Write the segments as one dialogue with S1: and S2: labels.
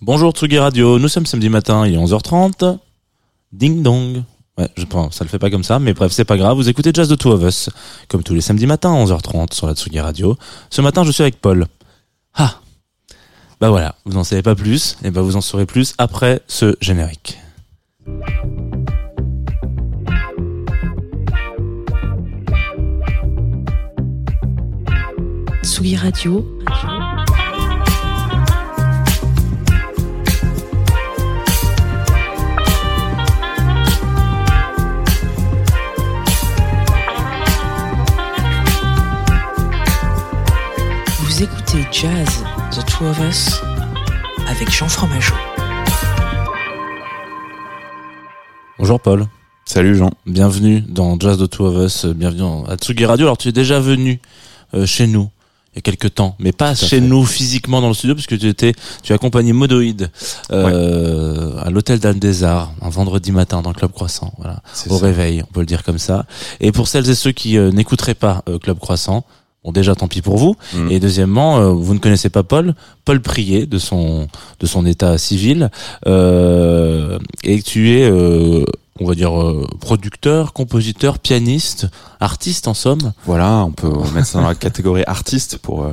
S1: Bonjour Tsugi Radio, nous sommes samedi matin, il est 11h30. Ding dong. Ouais, je pense, ça le fait pas comme ça, mais bref, c'est pas grave. Vous écoutez Jazz de Two of Us, comme tous les samedis matins à 11h30 sur la Tsugi Radio. Ce matin, je suis avec Paul. Ah. Bah voilà, vous n'en savez pas plus, et bah vous en saurez plus après ce générique.
S2: Tsugi Radio, vous écoutez Jazz, The Two of Us, avec Jean Fromageau.
S1: Bonjour Paul,
S3: Salut Jean.
S1: bienvenue dans Jazz de Two of Us, bienvenue à Tsugi Radio. Alors tu es déjà venu euh, chez nous il y a quelques temps, mais pas chez
S3: fait.
S1: nous physiquement dans le studio, puisque tu étais, tu as accompagné Modoïd euh, à l'hôtel d'Anne des Arts un vendredi matin dans le Club Croissant, voilà, au
S3: ça.
S1: réveil, on peut le dire comme ça. Et pour celles et ceux qui euh, n'écouteraient pas euh, Club Croissant, bon déjà tant pis pour vous.
S3: Mm.
S1: Et deuxièmement, euh, vous ne connaissez pas Paul, Paul Prier de son de son état civil, euh, et tu es, euh, on va dire, euh, producteur, compositeur, pianiste, artiste en somme.
S3: Voilà, on peut mettre ça dans la catégorie artiste pour euh,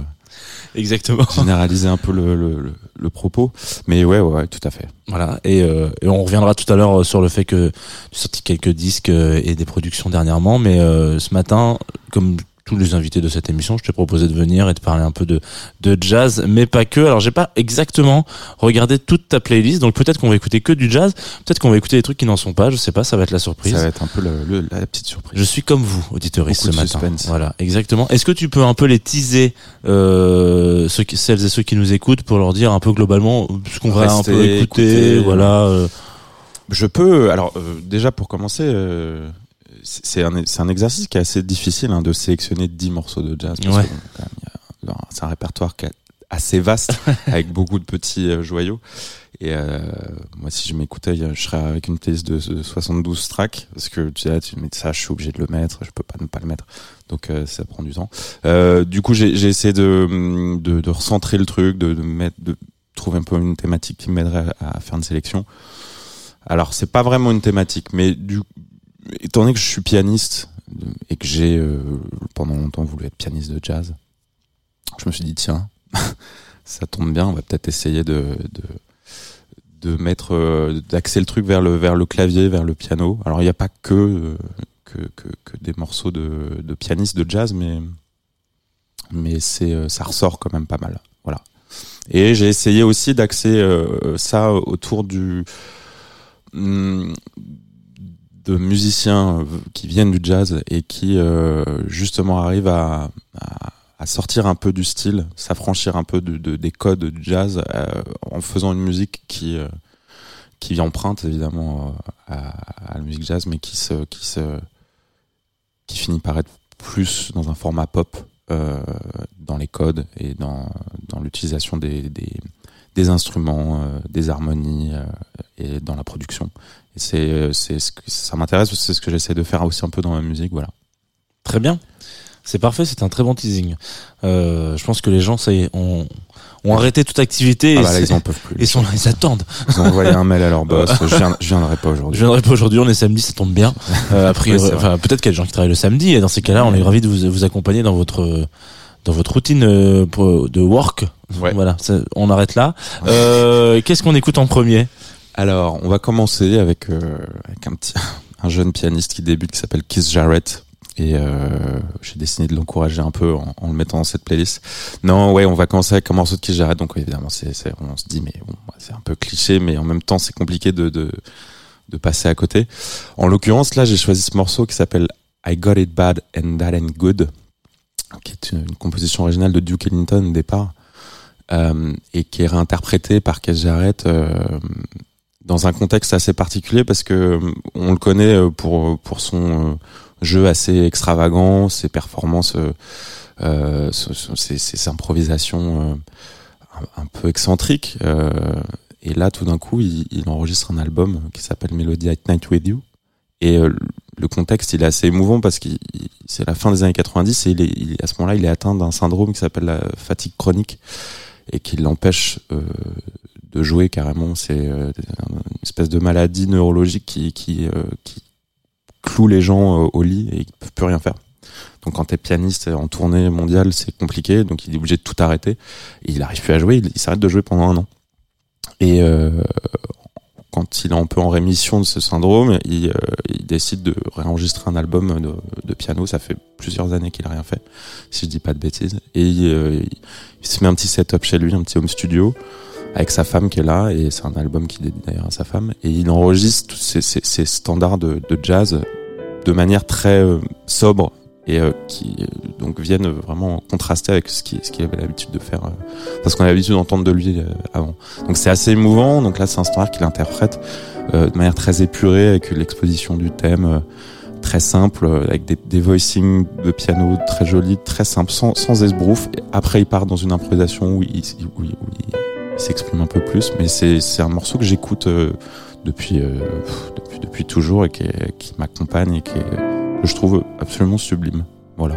S1: Exactement.
S3: généraliser un peu le, le, le, le propos. Mais ouais, ouais, ouais, tout à fait.
S1: Voilà. Et, euh, et on reviendra tout à l'heure euh, sur le fait que tu as sorti quelques disques et des productions dernièrement, mais euh, ce matin, comme tous les invités de cette émission, je t'ai proposé de venir et de parler un peu de, de jazz, mais pas que. Alors j'ai pas exactement regardé toute ta playlist, donc peut-être qu'on va écouter que du jazz, peut-être qu'on va écouter des trucs qui n'en sont pas, je sais pas, ça va être la surprise.
S3: Ça va être un peu le, le- la petite surprise.
S1: Je suis comme vous, auditoriste, ce matin.
S3: suspense.
S1: Voilà, exactement. Est-ce que tu peux un peu les teaser, euh, ceux qui, celles et ceux qui nous écoutent, pour leur dire un peu globalement ce qu'on va un peu écouter,
S3: écoutez.
S1: voilà. euh,
S3: Je peux, alors euh, déjà pour commencer, euh, c'est un, c'est un exercice qui est assez difficile hein, de sélectionner 10 morceaux de jazz.
S1: Ouais.
S3: c'est un répertoire qui est assez vaste, avec beaucoup de petits euh, joyaux. Et euh, moi, si je m'écoutais, je serais avec une playlist de, de 72 tracks, parce que tu sais, tu mets ça, je suis obligé de le mettre, je peux pas ne pas le mettre. Donc euh, ça prend du temps. Euh, du coup, j'ai j'ai essayé de, de, de recentrer le truc, de, de mettre, de trouver un peu une thématique qui m'aiderait à, à faire une sélection. Alors, c'est pas vraiment une thématique, mais du, étant donné que je suis pianiste euh, et que j'ai euh, pendant longtemps voulu être pianiste de jazz, je me suis dit tiens, ça tombe bien, on va peut-être essayer de, de de mettre euh, d'axer le truc vers le vers le clavier, vers le piano. Alors il n'y a pas que, euh, que que que des morceaux de de pianistes de jazz, mais mais c'est ça ressort quand même pas mal. Voilà. Et j'ai essayé aussi d'axer ça autour du hum, de musiciens euh, qui viennent du jazz et qui euh, justement arrivent à, à, à sortir un peu du style, s'affranchir un peu de, de- des codes du jazz euh, en faisant une musique qui qui emprunte évidemment à, à la musique jazz, mais qui se qui se qui finit par être plus dans un format pop euh, dans les codes et dans dans l'utilisation des, des des instruments, euh, des harmonies euh, et dans la production. Et c'est euh, c'est ce que ça m'intéresse, c'est ce que j'essaie de faire aussi un peu dans ma musique, voilà.
S1: Très bien. C'est parfait, c'est un très bon teasing. Euh, je pense que les gens, ça y est, ont, ont arrêté toute activité et,
S3: Ah bah là, ils en peuvent plus.
S1: et sont là, ils attendent.
S3: Ils ont envoyé un mail à leur boss. Je, viens, je viendrai pas
S1: Je
S3: aujourd'hui.
S1: viendrai pas aujourd'hui, on est samedi, ça tombe bien. Euh,
S3: vrai.
S1: enfin, peut-être qu'il y a des gens qui travaillent le samedi et dans ces cas-là, on est ravis de vous, vous accompagner dans votre dans votre routine euh, de work.
S3: Ouais.
S1: Voilà, ça- on arrête là. Euh, Qu'est-ce qu'on écoute en premier?
S3: Alors, on va commencer avec, euh, avec un petit, un jeune pianiste qui débute qui s'appelle Keith Jarrett. Et euh, j'ai décidé de l'encourager un peu en, en le mettant dans cette playlist. Non, ouais, on va commencer avec un morceau de Keith Jarrett. Donc évidemment, c'est, on se dit, mais bon, c'est un peu cliché, mais en même temps, c'est compliqué de, de, de passer à côté. En l'occurrence, là, j'ai choisi ce morceau qui s'appelle I Got It Bad and That Ain't Good, qui est une, une composition originale de Duke Ellington au départ, euh, et qui est réinterprétée par Keith Jarrett euh, dans un contexte assez particulier parce que euh, on le connaît euh, pour pour son euh, jeu assez extravagant, ses performances, euh, ses, ses improvisations un, un peu excentriques. et là, tout d'un coup, il, enregistre un album qui s'appelle Melody at Night with You. Et le contexte, il est assez émouvant parce que c'est la fin des années 90 et il est, il- à ce moment-là, il est atteint d'un syndrome qui s'appelle la fatigue chronique et qui l'empêche euh, de jouer carrément. C'est euh, une espèce de maladie neurologique qui euh, cloue les gens au lit et ils peuvent plus rien faire. Donc quand t'es pianiste en tournée mondiale, c'est compliqué, donc il est obligé de tout arrêter. Il arrive plus à jouer, il, s'arrête de jouer pendant un an. Et euh, quand il est un peu en rémission de ce syndrome, il, euh, décide de réenregistrer un album de, piano. Ça fait plusieurs années qu'il a rien fait, si je dis pas de bêtises. Et euh, il se met un petit setup chez lui, un petit home studio avec sa femme qui est là et c'est un album qui dédie d'ailleurs à sa femme et il enregistre ces, ces, ces standards de, de, jazz de manière très euh, sobre et euh, qui euh, donc viennent vraiment contraster avec ce qu'il ce qu'il avait l'habitude de faire parce qu'on avait l'habitude d'entendre de lui avant. Donc c'est assez émouvant donc là c'est un standard qu'il interprète de manière très épurée avec l'exposition du thème très simple avec des, des voicings de piano très jolis très simples sans, sans esbrouf et après il part dans une improvisation où il, où il, où il s'exprime un peu plus, mais c'est un morceau que j'écoute euh, depuis, euh, depuis depuis toujours et qui, qui m'accompagne et qui que je trouve absolument sublime. Voilà.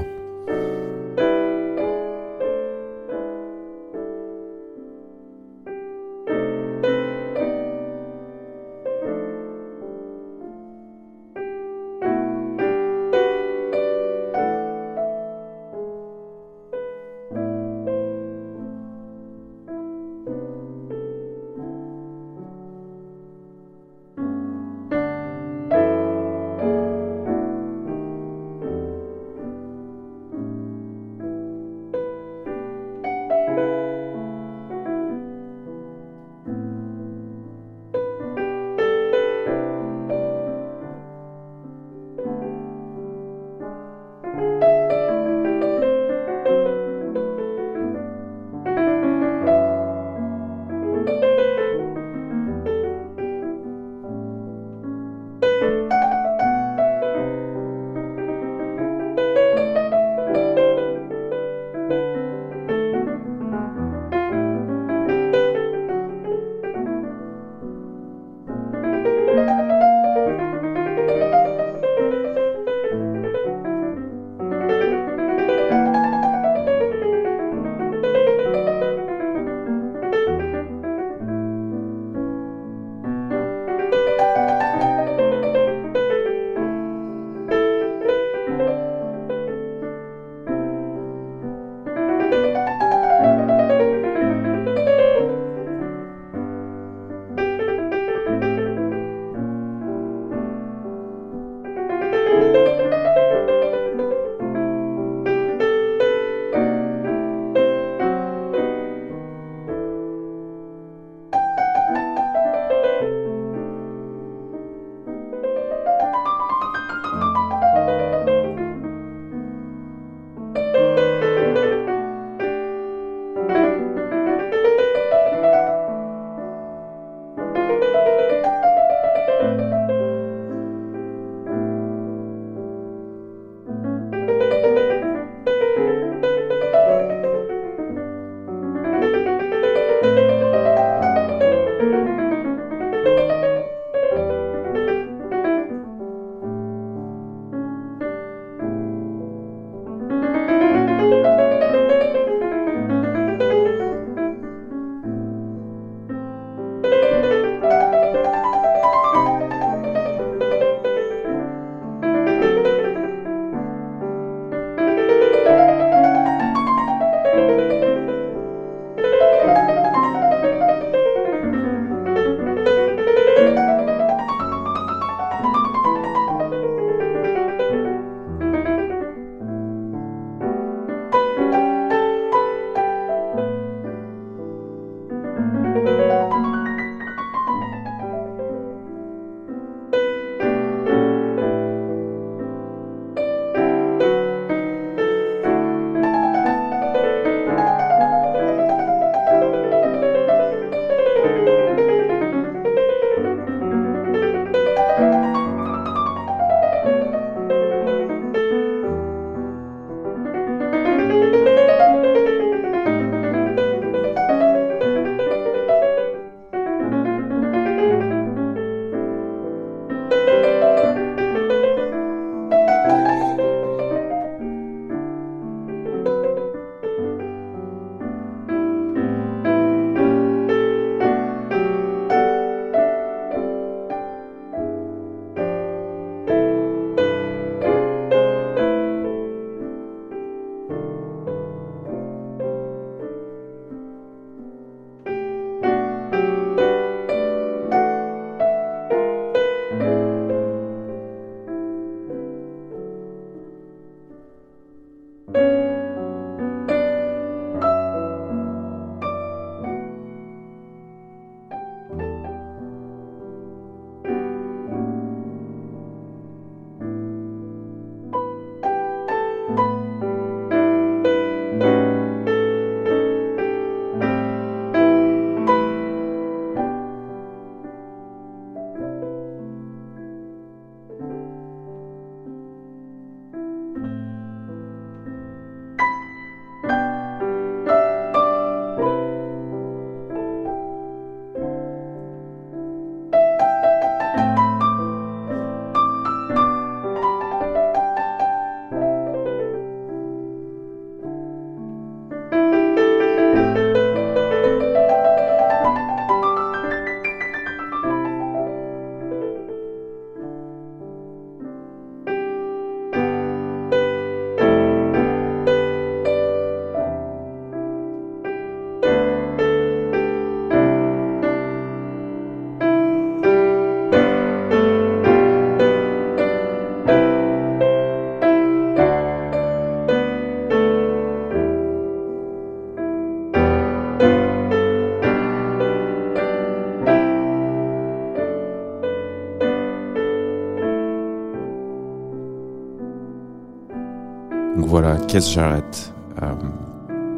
S3: Keith Jarrett euh,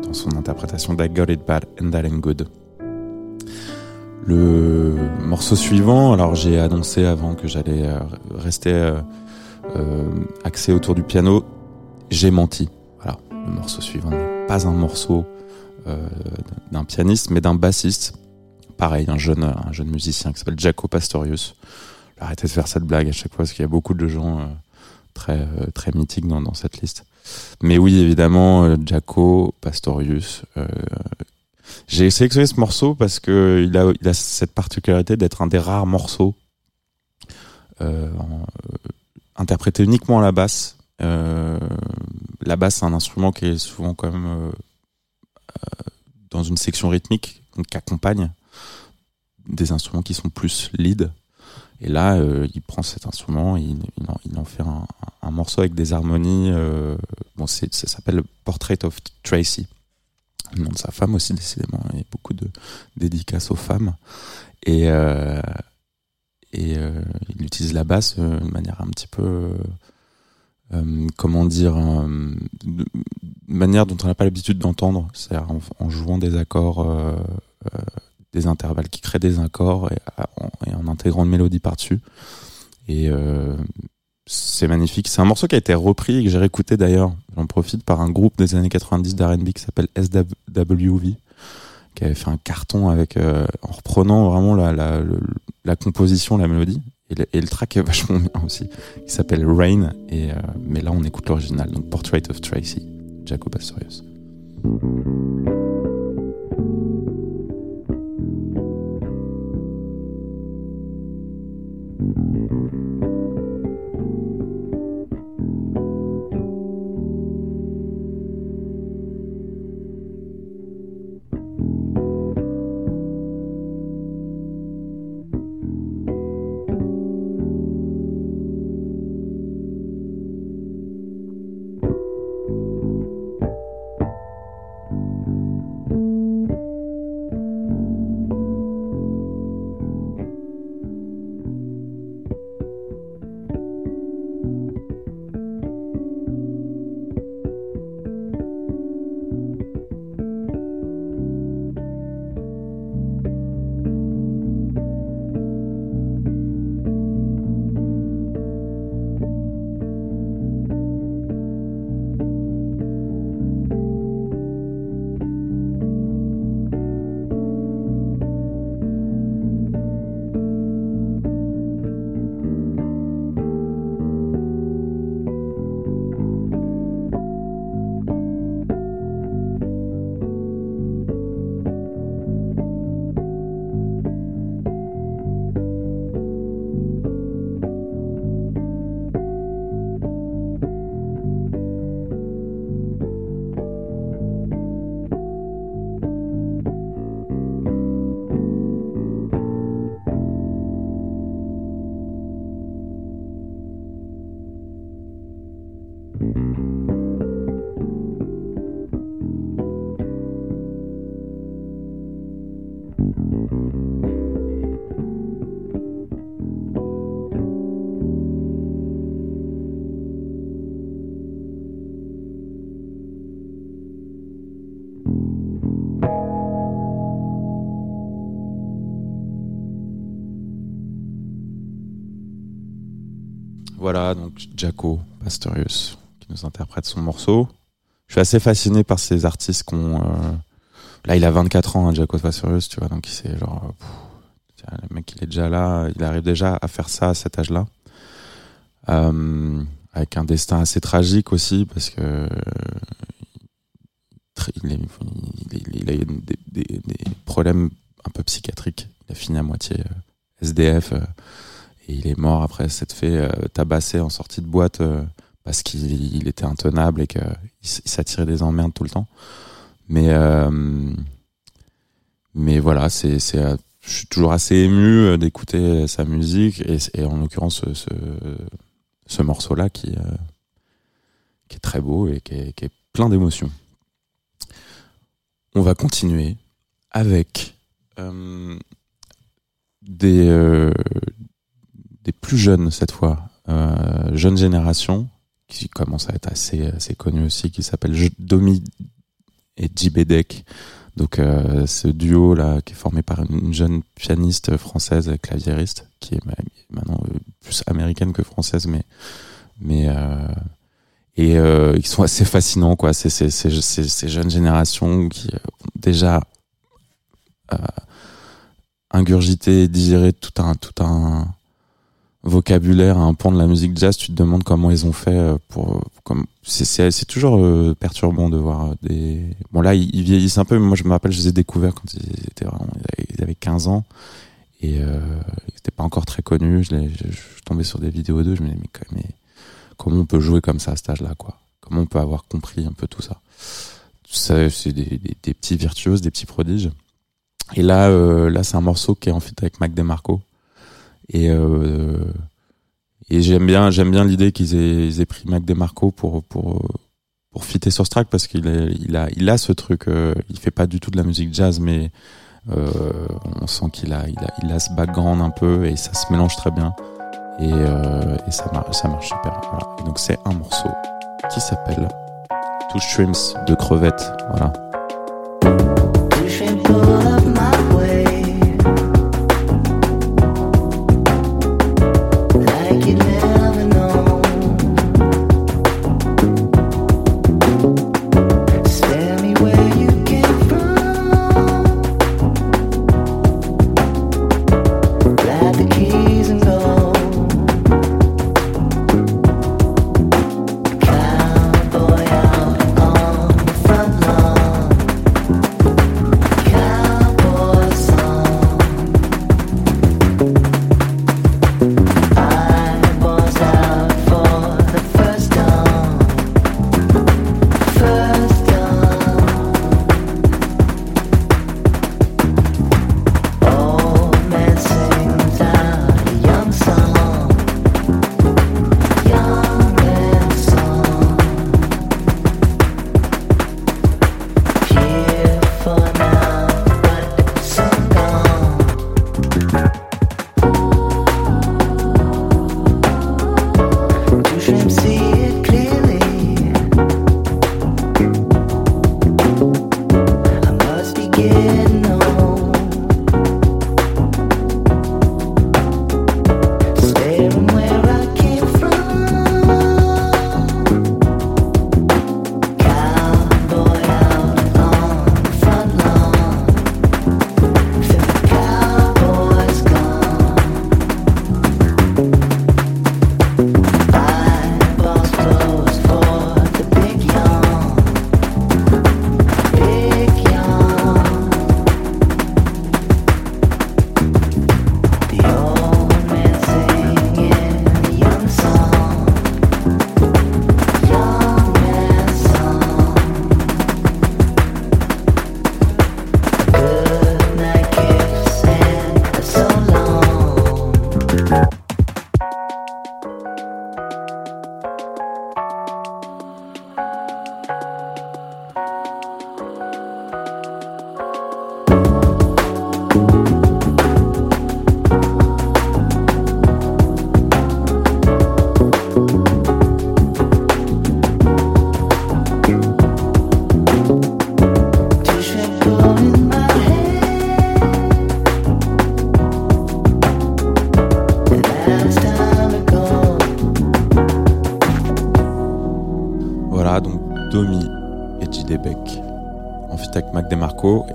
S3: dans son interprétation d'I Got It Bad and That Ain't Good. Le morceau suivant, alors j'ai annoncé avant que j'allais euh, rester euh, euh, axé autour du piano, j'ai menti. Voilà, le morceau suivant n'est pas un morceau d'un pianiste, mais d'un bassiste. Pareil, un jeune, un jeune musicien qui s'appelle Jaco Pastorius. Arrêtez de faire cette blague à chaque fois parce qu'il y a beaucoup de gens très très mythiques dans cette liste. Mais oui, évidemment, euh, Jaco Pastorius. euh, j'ai sélectionné ce morceau parce que il a, cette particularité d'être un des rares morceaux euh, euh, interprété uniquement à la basse. La basse, c'est un instrument qui est souvent quand même dans une section rythmique, donc qui accompagne des instruments qui sont plus lead. Et là, euh, il prend cet instrument, il, en, fait un, morceau avec des harmonies. Euh, bon, ça s'appelle Portrait of Tracy. Le nom de sa femme aussi, décidément. Il y a beaucoup de dédicaces aux femmes. Et, euh, il utilise la basse de manière un petit peu, comment dire, de manière dont on n'a pas l'habitude d'entendre, c'est-à-dire en, jouant des accords, des intervalles qui créent des accords et, en, intégrant une mélodie par-dessus. Et euh, c'est magnifique. C'est un morceau qui a été repris et que j'ai réécouté d'ailleurs, j'en profite, par un groupe des années 90 d'R&B qui s'appelle SWV, qui avait fait un carton avec, euh, en reprenant vraiment la, la, composition, la mélodie. Et le, track est vachement bien aussi. Il s'appelle Rain, et, euh, mais là on écoute l'original, donc Portrait of Tracy, Jaco Pastorius. Voilà, donc Jaco Pastorius qui nous interprète son morceau. Je suis assez fasciné par ces artistes qui ont... euh, Là, il a 24 ans, hein, Jaco Pastorius, tu vois, donc c'est genre... euh, le mec, il est déjà là, il arrive déjà à faire ça à cet âge-là. Euh, avec un destin assez tragique aussi, parce que... Il, a eu des, problèmes un peu psychiatriques. Il a fini à moitié SDF. Et il est mort après s'être fait euh, tabasser en sortie de boîte euh, parce qu'il il était intenable et qu'il s'attirait des emmerdes tout le temps. Mais euh, mais voilà, c'est c'est euh, je suis toujours assez ému d'écouter sa musique et, en l'occurrence ce, ce, ce morceau-là qui qui est très beau et qui est, plein d'émotions. On va continuer avec des des plus jeunes cette fois, euh, jeune génération, qui commence à être assez, assez connu aussi, qui s'appelle Domi et Jibedek. Donc euh, ce duo là qui est formé par une jeune pianiste française claviériste qui est maintenant euh, plus américaine que française mais mais euh, et ils sont assez fascinants quoi ces, ces, ces, jeunes générations qui ont déjà ingurgité digéré tout un tout un vocabulaire à un point de la musique jazz, tu te demandes comment ils ont fait euh, pour comme c'est toujours euh, perturbant de voir des bon là ils, vieillissent un peu mais moi je me rappelle je les ai découverts quand ils étaient vraiment ils avaient 15 ans. Et euh, ils étaient pas encore très connus. Je, je, je, je tombais sur des vidéos d'eux je me disais mais, mais comment on peut jouer comme ça à cet âge-là quoi? Comment on peut avoir compris un peu tout ça? Ça c'est des, des, des, petits virtuoses des petits prodiges. Et là euh, là c'est un morceau qui est en fait avec Mac DeMarco et euh, et j'aime bien j'aime bien l'idée qu'ils aient, ils aient pris Mac DeMarco pour pour pour fitter sur ce track parce qu'il il a il a ce truc euh, il fait pas du tout de la musique jazz mais euh, on sent qu'il a il a il a ce background un peu et ça se mélange très bien. Et, ça marche ça marche super. Donc c'est un morceau qui s'appelle Two Shrimps de crevettes voilà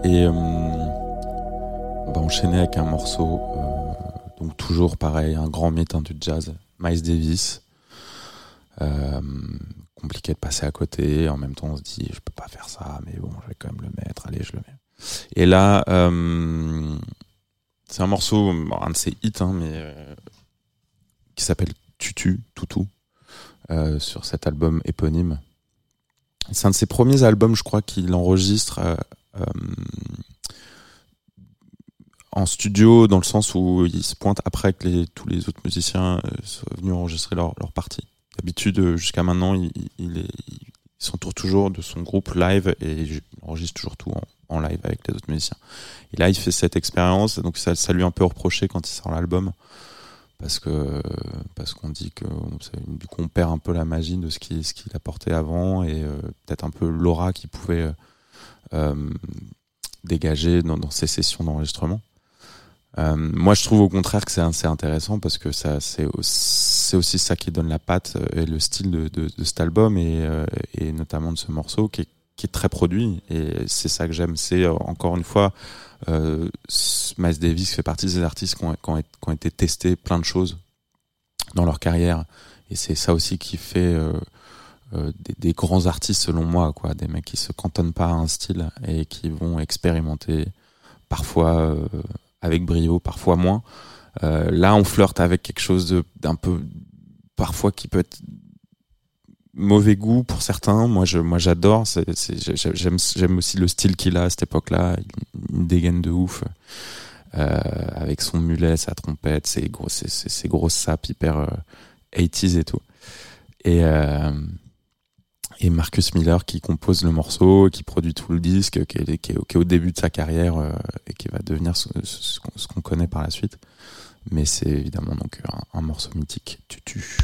S3: et euh, on va enchaîner avec un morceau euh, donc toujours pareil un grand mythe du jazz Miles Davis. Euh, compliqué de passer à côté en même temps on se dit je peux pas faire ça mais bon je vais quand même le mettre allez je le mets. Et là euh, c'est un morceau un de ses hits hein, mais euh, qui s'appelle Tutu Toutou euh, sur cet album éponyme c'est un de ses premiers albums je crois qu'il enregistre euh, en studio dans le sens où il se pointe après que tous les autres musiciens euh, soient venus enregistrer leur, leur partie. D'habitude, euh, jusqu'à maintenant, il, s'entoure toujours de son groupe live et il enregistre toujours tout en, en, live avec les autres musiciens. Et là, il fait cette expérience, donc ça, ça lui est un peu reproché quand il sort l'album parce que parce qu'on dit que on perd un peu la magie de ce qui ce qu'il apportait avant et euh, peut-être un peu l'aura qu'il pouvait euh, dégager dans, dans ces sessions d'enregistrement. Euh, moi, je trouve au contraire que c'est assez intéressant parce que ça, c'est c'est aussi ça qui donne la patte et le style de cet album et, et notamment de ce morceau qui est, qui est très produit et c'est ça que j'aime. C'est encore une fois euh, Miles Davis fait partie des artistes qui ont, été testés plein de choses dans leur carrière. Et c'est ça aussi qui fait euh, euh, des, des, grands artistes selon moi, quoi. Des mecs qui se cantonnent pas à un style et qui vont expérimenter parfois euh, avec brio, parfois moins. Euh, là, on flirte avec quelque chose d'un peu, parfois qui peut être mauvais goût pour certains. Moi, je, moi, j'adore. J'aime, j'aime aussi le style qu'il a à cette époque-là. Une dégaine de ouf. Euh, avec son mulet, sa trompette, ses gros, ses, ses, grosses sapes hyper euh, 80s et tout. Et, euh, et Marcus Miller qui compose le morceau, qui produit tout le disque, qui est, au début de sa carrière euh, et qui va devenir ce, qu'on connaît par la suite. Mais c'est évidemment donc un, un morceau mythique. Tu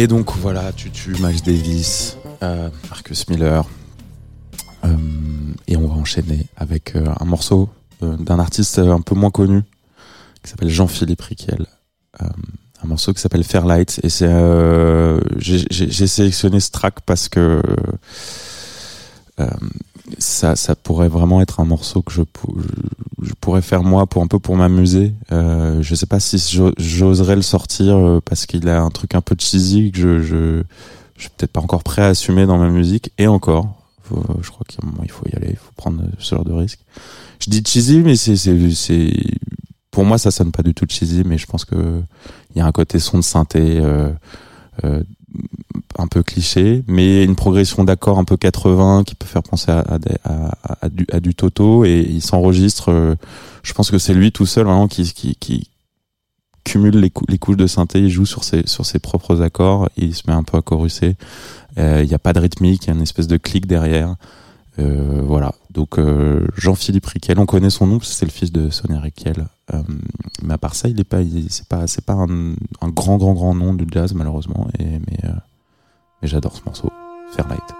S3: Et donc voilà, tu tues Miles Davis, euh, Marcus Miller. Euh, et on va enchaîner avec euh, un morceau d'un artiste un peu moins connu qui s'appelle Jean-Philippe Riquel. Un morceau qui s'appelle Fairlight. Et c'est j'ai- sélectionné ce track parce que ça, ça pourrait vraiment être un morceau que je, pou- je, je pourrais faire moi pour un peu pour m'amuser. Euh, je sais pas si j'o- j'oserais le sortir euh, parce qu'il a un truc un peu cheesy que je, je, je suis peut-être pas encore prêt à assumer dans ma musique. Et encore, faut- je crois qu'à faut y aller, il faut prendre ce genre de risque. Je dis cheesy, mais c'est, pour moi ça sonne pas du tout cheesy, mais je pense que il y a un côté son de synthé. Euh, euh, un peu cliché, mais une progression d'accords un peu 80 qui peut faire penser à, du, Toto et il s'enregistre. euh, je pense que c'est lui tout seul vraiment qui, cumule les, cou- les couches de synthé, il joue sur ses, propres accords, il se met un peu à choruser. Euh, Il n'y a pas de rythmique, il y a une espèce de clic derrière. Euh, voilà. Donc euh, Jean-Philippe Riquel, on connaît son nom c'est le fils de Sonia Riquel. Euh, mais à part ça, il est pas, c'est pas, c'est pas un, grand, grand, grand nom du jazz malheureusement. Et mais, euh, mais j'adore ce morceau. Fairlight.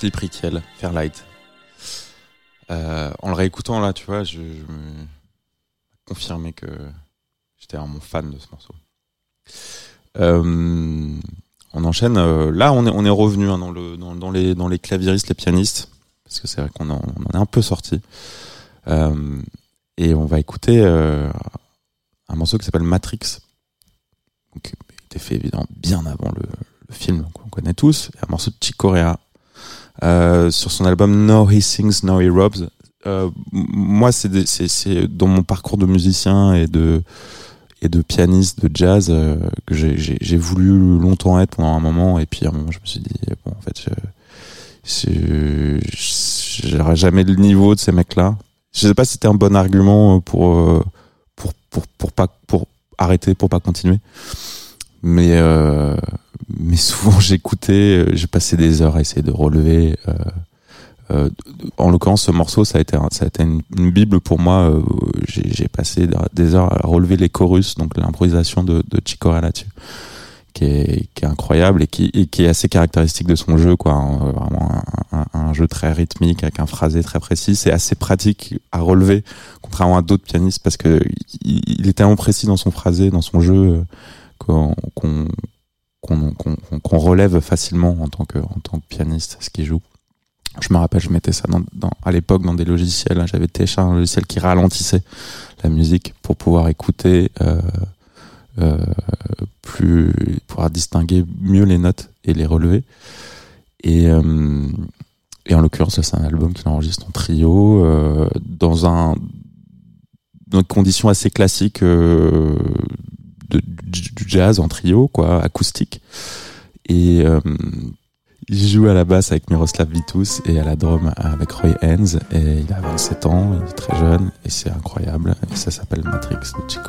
S3: Donc Jean-Philippe Riquel, Fairlight. Euh, en le réécoutant là, tu vois, je, je me confirmais que j'étais un mon fan de ce morceau. Euh, on enchaîne. euh, là, on est revenu hein, dans le dans, dans les dans les pianistes, parce que c'est vrai qu'on en, est un peu sorti. Et on va écouter un morceau qui s'appelle Matrix, qui été fait évidemment bien avant le, film qu'on connaît tous, et un morceau de Chick Corea euh, sur son album No He Sings, No He Robs. Euh, moi, c'est dans mon parcours de musicien et de et de pianiste de jazz euh, que j'ai- voulu longtemps être pendant un moment et puis à un moment je me suis dit bon en fait j'aurais jamais le niveau de ces mecs là je sais pas si c'était un bon argument pour euh, pour pour pour pas pour arrêter pour pas continuer mais euh, mais souvent j'écoutais euh, j'ai passé des heures à essayer de relever euh, euh, en l'occurrence ce morceau ça a été ça a été une, bible pour moi euh, j'ai passé des heures à relever les chorus donc l'improvisation de, de Chick Corea là-dessus qui est, qui est incroyable et qui, et qui est assez caractéristique de son jeu quoi. Vraiment un, jeu très rythmique avec un phrasé très précis. C'est assez pratique à relever contrairement à d'autres pianistes parce que il, est tellement précis dans son phrasé dans son jeu qu'on relève facilement en tant que tant que pianiste ce qu'il joue je me rappelle, je mettais ça à l'époque dans des logiciels. hein. J'avais téléchargé un logiciel qui ralentissait la musique pour pouvoir écouter euh, euh, plus, pouvoir distinguer mieux les notes et les relever. Et, euh, en l'occurrence, c'est un album qu'il enregistre en trio euh, dans un dans des conditions assez classiques euh, de, du jazz en trio, quoi, acoustique. Et euh, il joue à la basse avec Miroslav Vitus et à la drum avec Roy Haynes. Et il a 27 ans, il est très jeune et c'est incroyable. Et ça s'appelle Matrix de Chick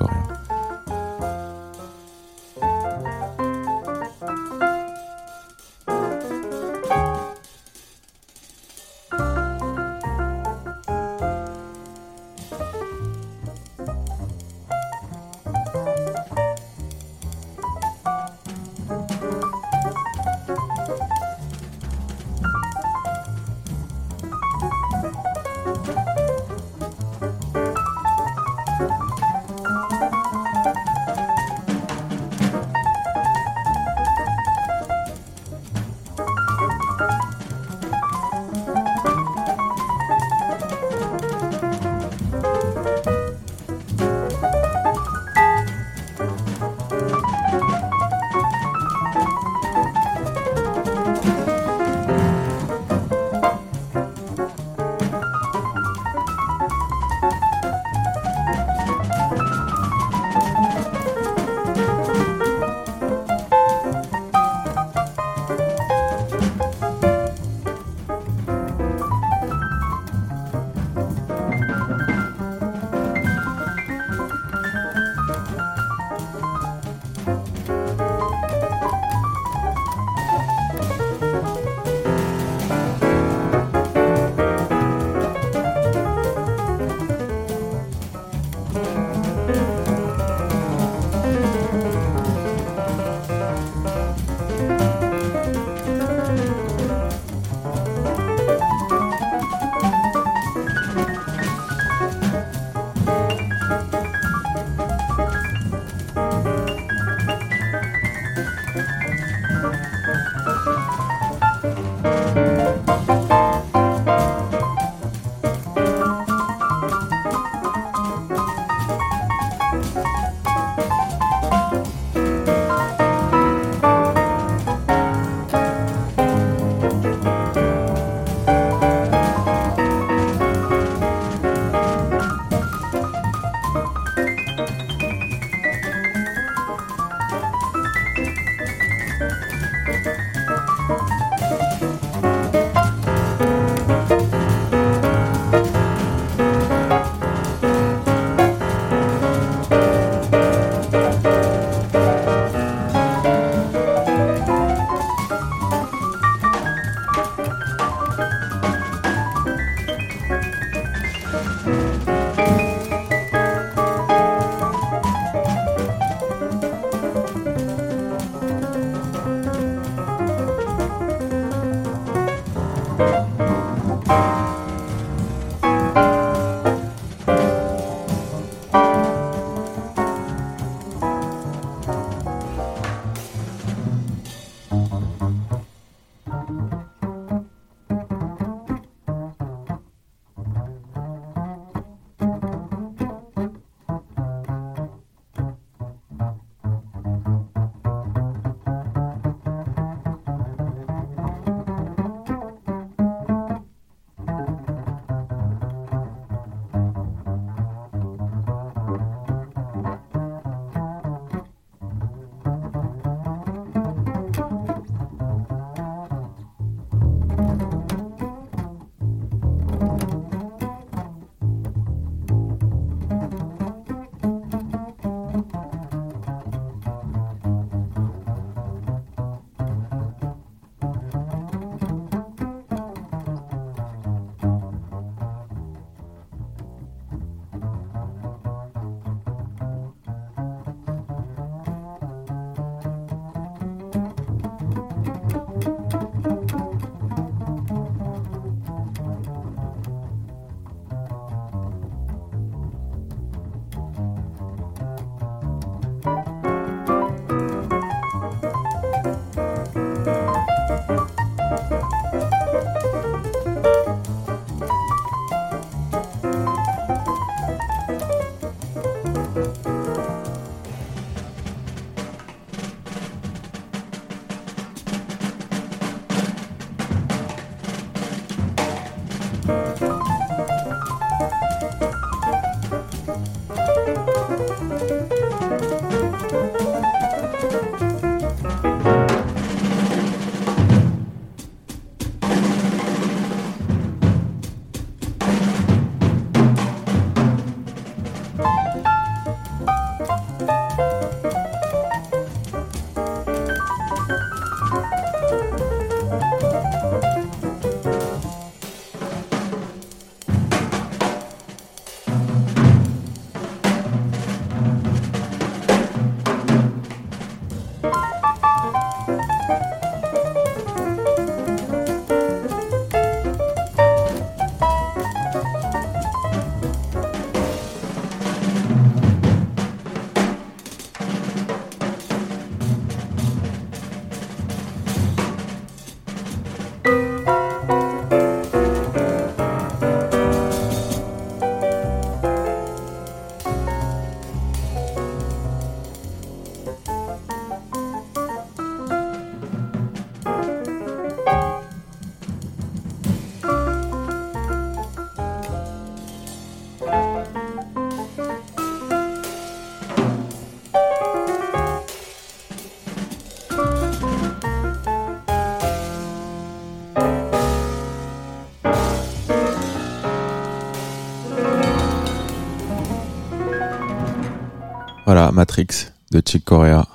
S3: Matrix de Chick Corea.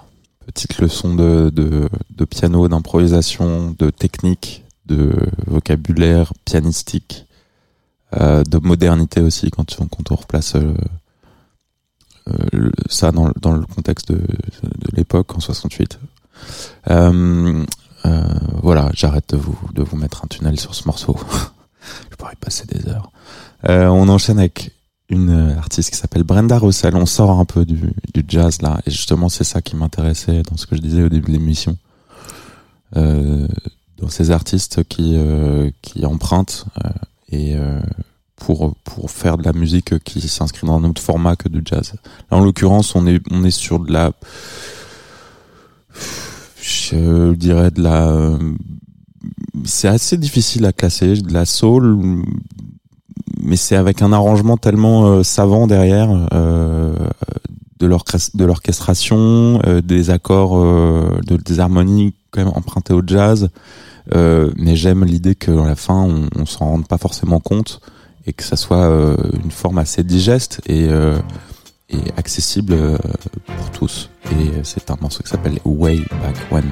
S3: Petite leçon de, de, piano, d'improvisation, de technique, de vocabulaire pianistique, euh, de modernité aussi quand, on- quand replace euh, euh, ça dans, dans le contexte de, de l'époque en 68. Euh, euh, voilà, j'arrête de vous, de vous mettre un tunnel sur ce morceau. Je pourrais passer des heures. On enchaîne avec une euh, artiste qui s'appelle Brenda Russell. On sort un peu du, du jazz là, et justement c'est ça qui m'intéressait dans ce que je disais au début de l'émission. Euh, dans ces artistes qui euh, qui empruntent euh, et pour pour faire de la musique qui s'inscrit dans un autre format que du jazz. Là en l'occurrence on est on est sur de la je dirais de la c'est assez difficile à classer de la soul mais c'est avec un arrangement tellement euh, savant derrière euh, de l'orchestra- de l'orchestration, euh, des accords, de, des harmonies quand même empruntées au jazz. Mais j'aime l'idée qu'à la fin on, on s'en rende pas forcément compte et que ça soit une forme assez digeste et, et accessible pour tous. Et c'est un morceau qui s'appelle Way Back When.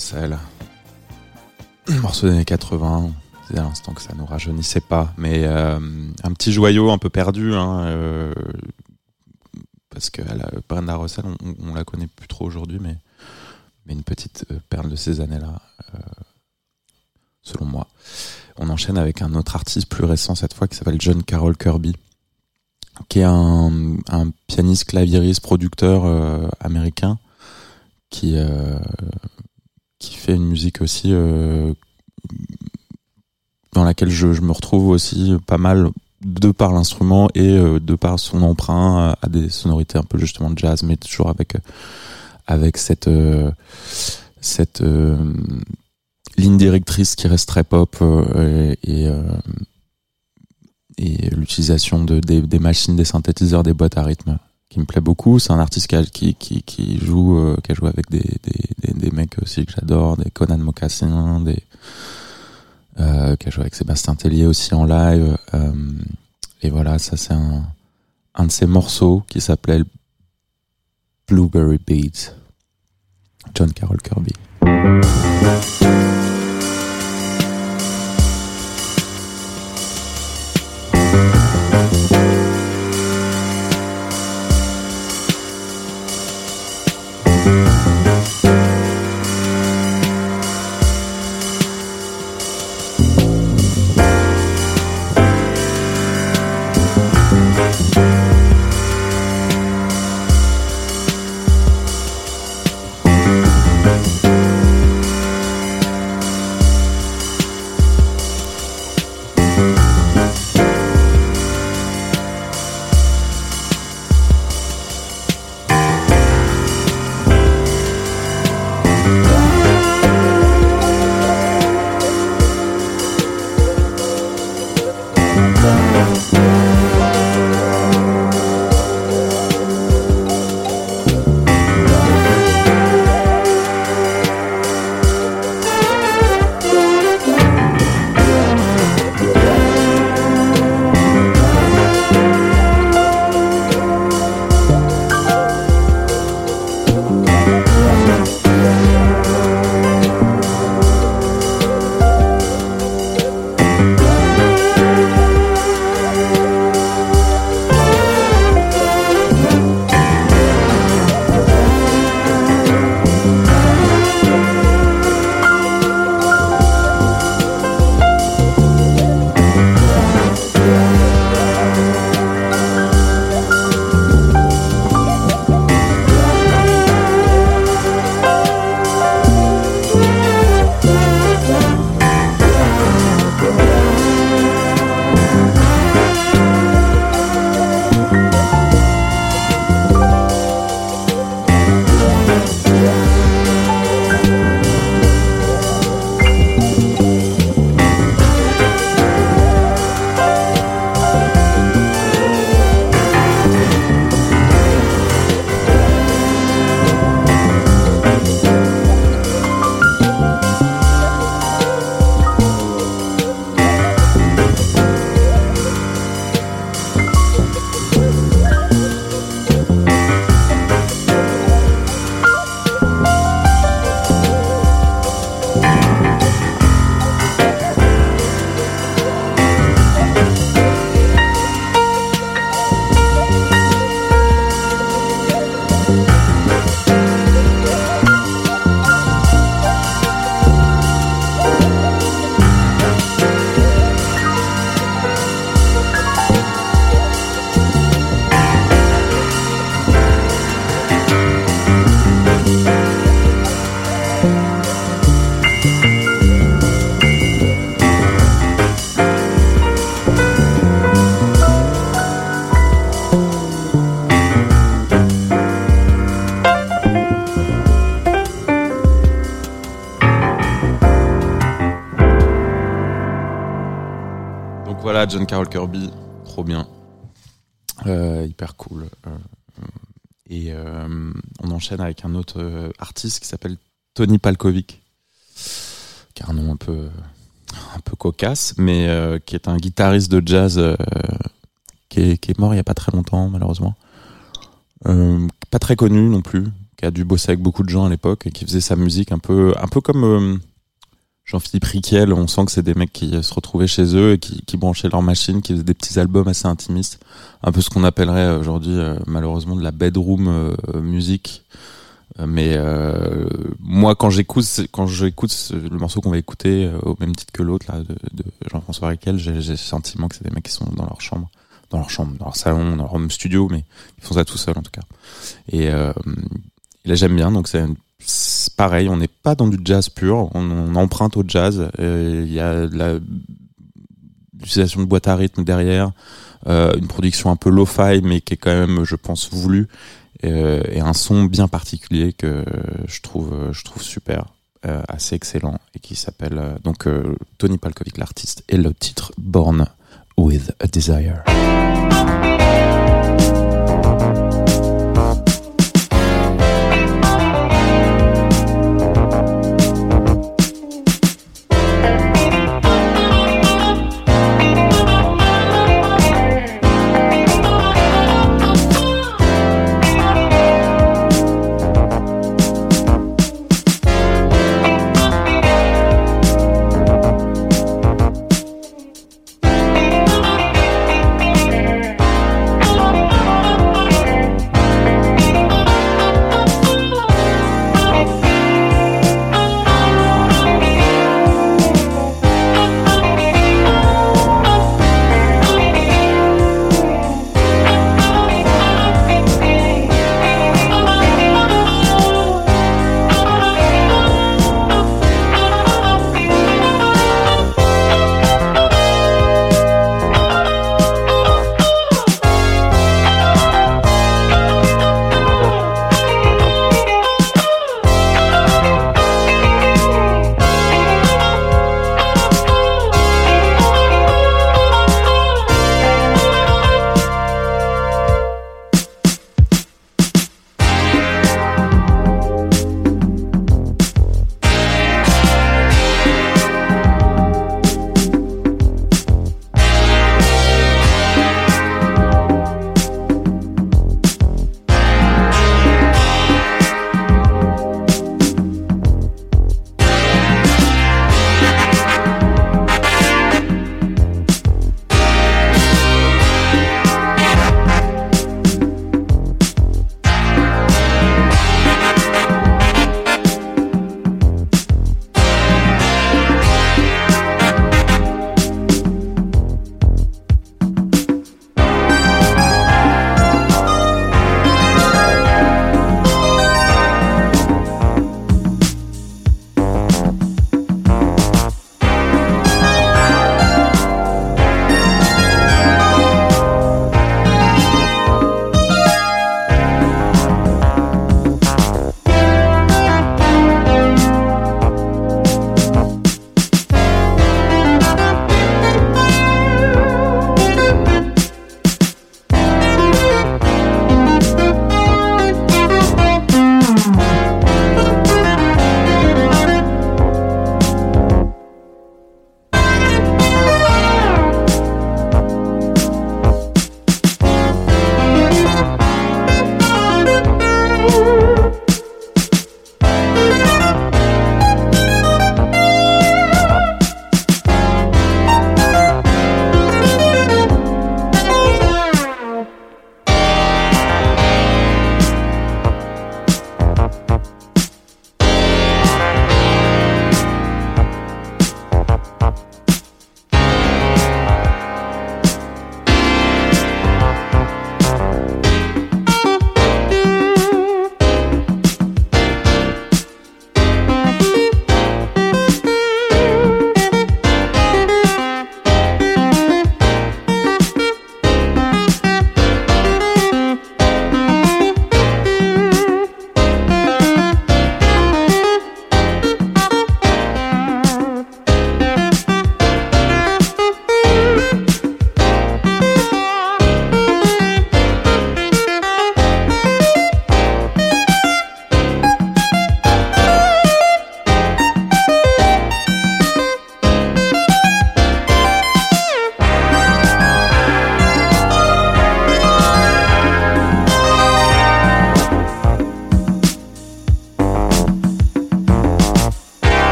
S3: Russell. Morceau des années 80. C'est à l'instant que ça nous rajeunissait pas. Mais euh, un petit joyau un peu perdu. Hein, euh, parce que elle a- Brenda Russell, on, la connaît plus trop aujourd'hui, mais, une petite euh, perle de ces années-là, selon moi. On enchaîne avec un autre artiste plus récent cette fois qui s'appelle John Carroll Kirby, qui est un, pianiste, claviériste, producteur américain qui qui fait une musique aussi euh, dans laquelle je, je me retrouve aussi pas mal de par l'instrument et euh, de par son emprunt à des sonorités un peu justement de jazz mais toujours avec euh, avec cette euh, cette euh, ligne directrice qui reste très pop euh, et et, euh, et l'utilisation de des, des machines des synthétiseurs des boîtes à rythme qui me plaît beaucoup. C'est un artiste qui, a- qui, qui, joue, euh, qui a joué avec des, des, des, mecs aussi que j'adore, des Conan Mocassin, des, euh, qui a joué avec Sébastien Tellier aussi en live. euh, et voilà, ça c'est un, un de ses morceaux qui s'appelait Blueberry Beats. John Carroll Kirby. John Carroll Kirby, trop bien. Euh, hyper cool. Euh, et euh, on enchaîne avec un autre artiste qui s'appelle Tony Palkovic, qui a un nom un peu, un peu cocasse, mais qui est un guitariste de jazz qui, est, mort il y a pas très longtemps, malheureusement. Pas très connu non plus, qui a dû bosser avec beaucoup de gens à l'époque et qui faisait sa musique un peu, un peu comme Jean-Philippe Riquel. On sent que c'est des mecs qui euh, se retrouvaient chez eux et qui, branchaient leur machine, qui faisaient des petits albums assez intimistes, un peu ce qu'on appellerait aujourd'hui euh, malheureusement de la bedroom euh, musique. Euh, Mais euh, moi, quand j'écoute, quand j'écoute le morceau qu'on va écouter euh, au même titre que l'autre de, Jean-François Riquel, j'ai le sentiment que c'est des mecs qui sont dans leur chambre, dans leur chambre, dans leur salon, dans leur home studio, mais ils font ça tout seuls en tout cas. Euh, et là, j'aime bien. Donc c'est pareil, on n'est pas dans du jazz pur, on, emprunte au jazz. Euh, Il y a l'utilisation de boîte à rythme derrière, euh, une production un peu lo-fi, mais qui est quand même, je pense, voulue euh, et un son bien particulier que je trouve je trouve super assez excellent et qui s'appelle donc Tony Palkovic l'artiste et le titre Born with a Desire.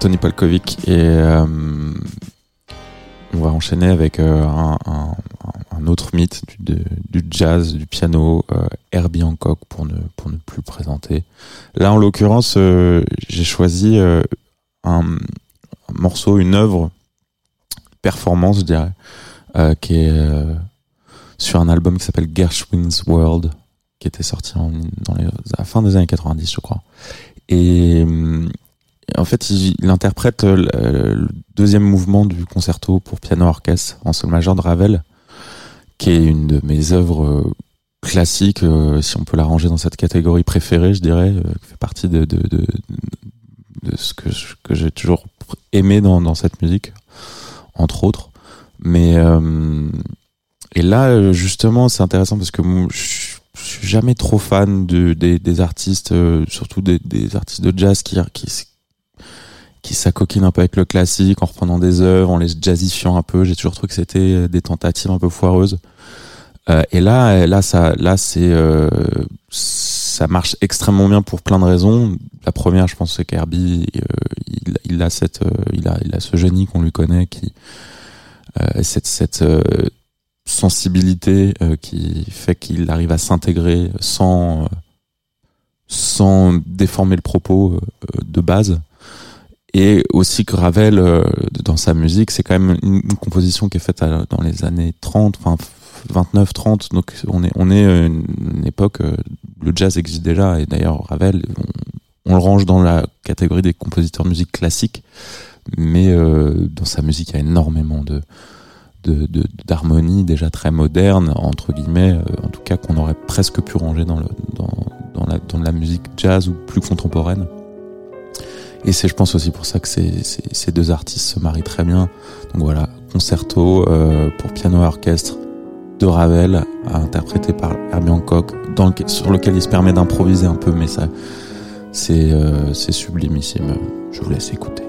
S3: Tony Polkovic. Et euh, on va enchaîner avec euh, un, autre mythe du, jazz, du piano, euh, Herbie Hancock, pour ne, pour ne plus présenter. Là, en l'occurrence, j'ai choisi un, morceau, une œuvre, performance, je dirais, qui est sur un album qui s'appelle Gershwin's World, qui était sorti à la fin des années 90, je crois. Et en fait, il, interprète euh, le, deuxième mouvement du concerto pour piano orchestre en sol majeur de Ravel, qui est une de mes œuvres euh, classiques, euh, si on peut la ranger dans cette catégorie préférée, je dirais, qui fait partie de, ce que, que j'ai toujours aimé dans, cette musique, entre autres. Mais et là, justement, c'est intéressant parce que je suis jamais trop fan de, des, artistes, surtout des, des artistes de jazz qui, qui, qui s'acoquinent un peu avec le classique en reprenant des œuvres, en les jazzifiant un peu. J'ai toujours trouvé que c'était des tentatives un peu foireuses. Euh, et là, euh, là, ça, là, c'est, euh, ça marche extrêmement bien pour plein de raisons. La première, je pense, c'est qu'Herbie, euh, il, il a cette, euh, il a, il a ce génie qu'on lui connaît qui, euh, cette, cette euh, sensibilité euh, qui fait qu'il arrive à s'intégrer sans, euh, sans déformer le propos euh, de base. Et aussi que Ravel, euh, dans sa musique, c'est quand même une, composition qui est faite dans les années 30, enfin 29, 30. Donc on est, on est euh, une, époque, euh, le jazz existe déjà. Et d'ailleurs, Ravel, on, on le range dans la catégorie des compositeurs de musique classique. Mais euh, dans sa musique, il y a énormément de- d'harmonie déjà très moderne entre guillemets euh, en tout cas qu'on aurait presque pu ranger dans le dans, dans la dans la musique jazz ou plus contemporaine et c'est je pense aussi pour ça que ces, deux artistes se marient très bien. Donc voilà concerto euh, pour piano et orchestre de Ravel interprété par Herbie Hancock sur lequel il se permet d'improviser un peu mais ça c'est euh, sublimissime je vous laisse écouter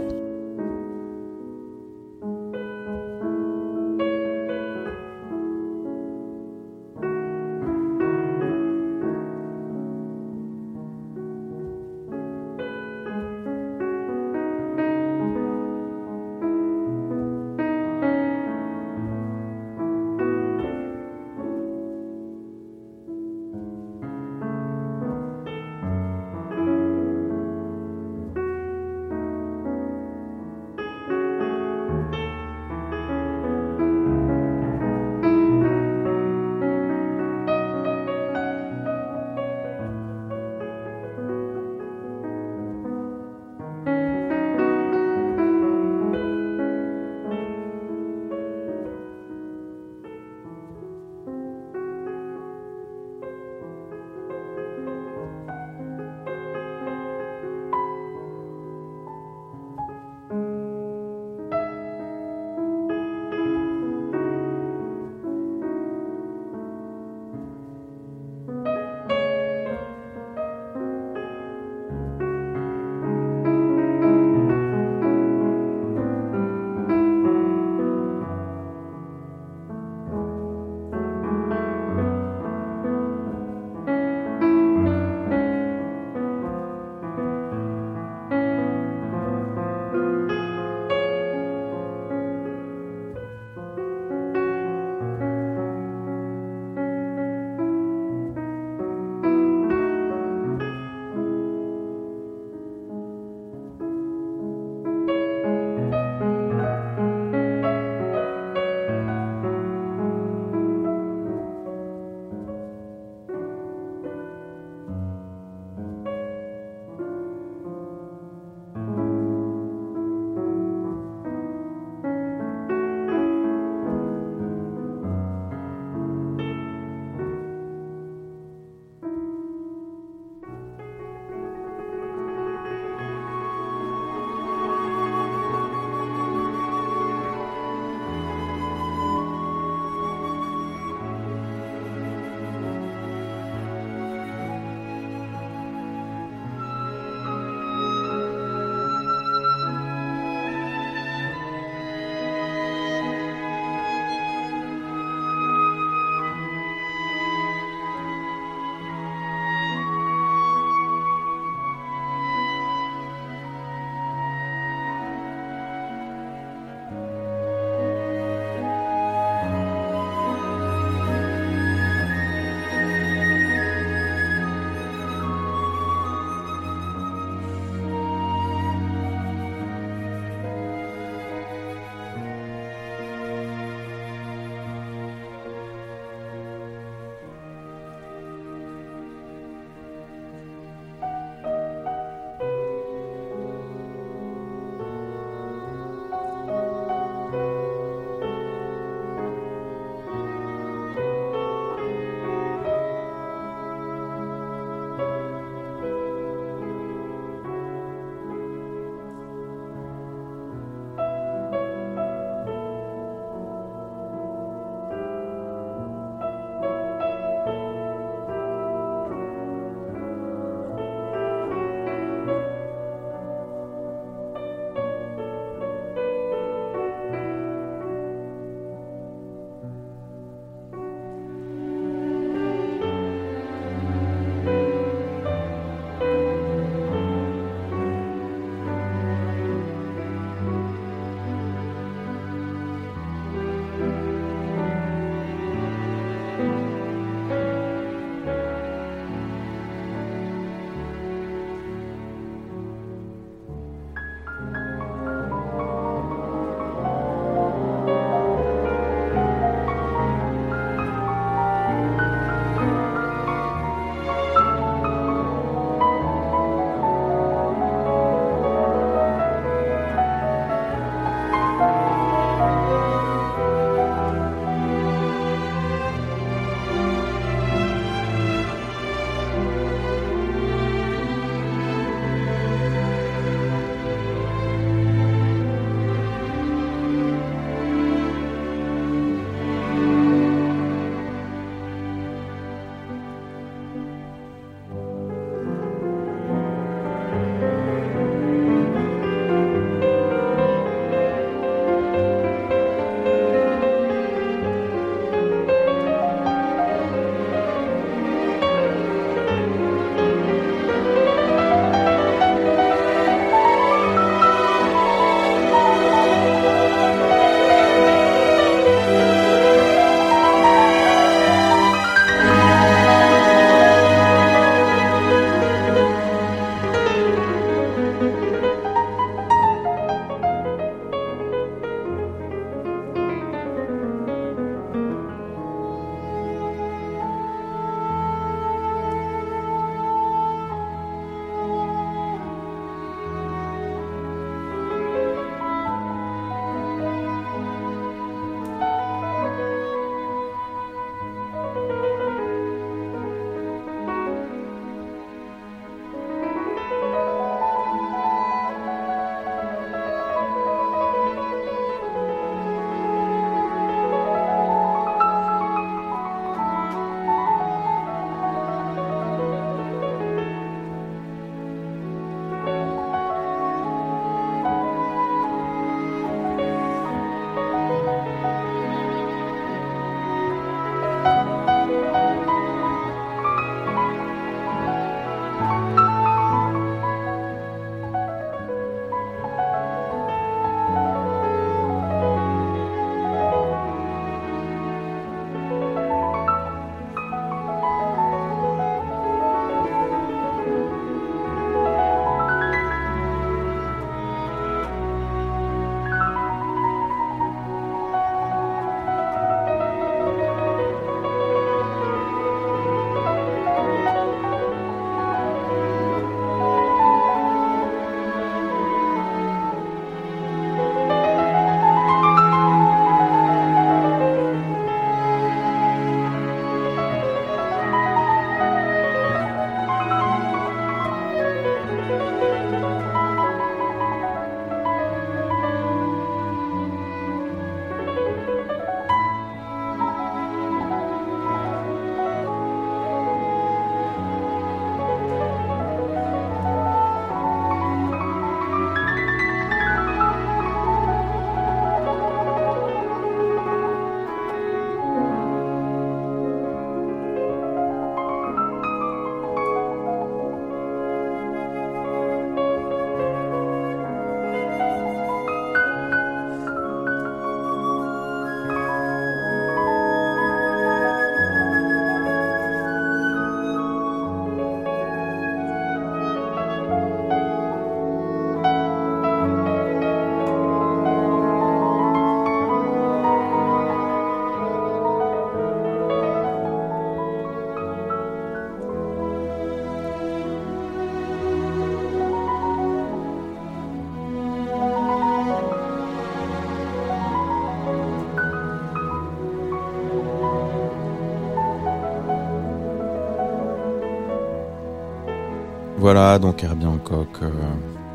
S3: Voilà, donc Herbie Hancock, euh,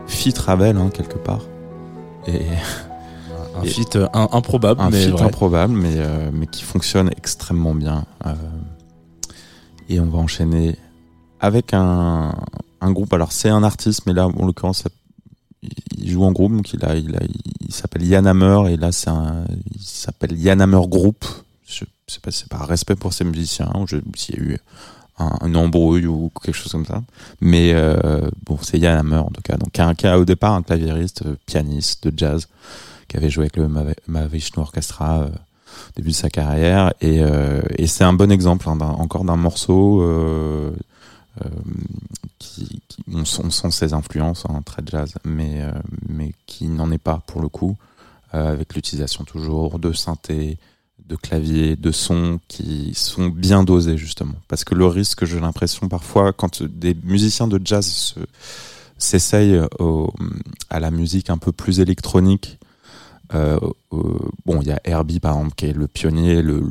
S3: fit Ravel hein, quelque part. Et
S1: Un feat euh, improbable,
S3: un
S1: mais
S3: fit
S1: vrai.
S3: improbable, mais, euh, mais qui fonctionne extrêmement bien. Euh, et on va enchaîner avec un, un groupe. Alors c'est un artiste, mais là en l'occurrence il joue en groupe, donc il a, il a, il s'appelle Yann Hammer et là c'est un, il s'appelle Yann Hammer Group. Je sais pas, si c'est par respect pour ces musiciens ou ou s'il y a eu un, embrouille ou quelque chose comme ça. Mais euh, bon, c'est Yann Hammer en tout cas. Donc un qui au départ un claviériste, euh, pianiste de jazz qui avait joué avec le Mahavishnu Orchestra euh, au début de sa carrière et, euh, c'est un bon exemple hein, encore d'un morceau qui, on, sent- ses influences hein, très jazz mais mais qui n'en est pas pour le coup avec l'utilisation toujours de synthé de clavier, de sons qui sont bien dosés justement. Parce que le risque, j'ai l'impression parfois, quand des musiciens de jazz se- s'essayent au- à la musique un peu plus électronique, euh, euh, bon, il y a Herbie par exemple qui est le pionnier, le,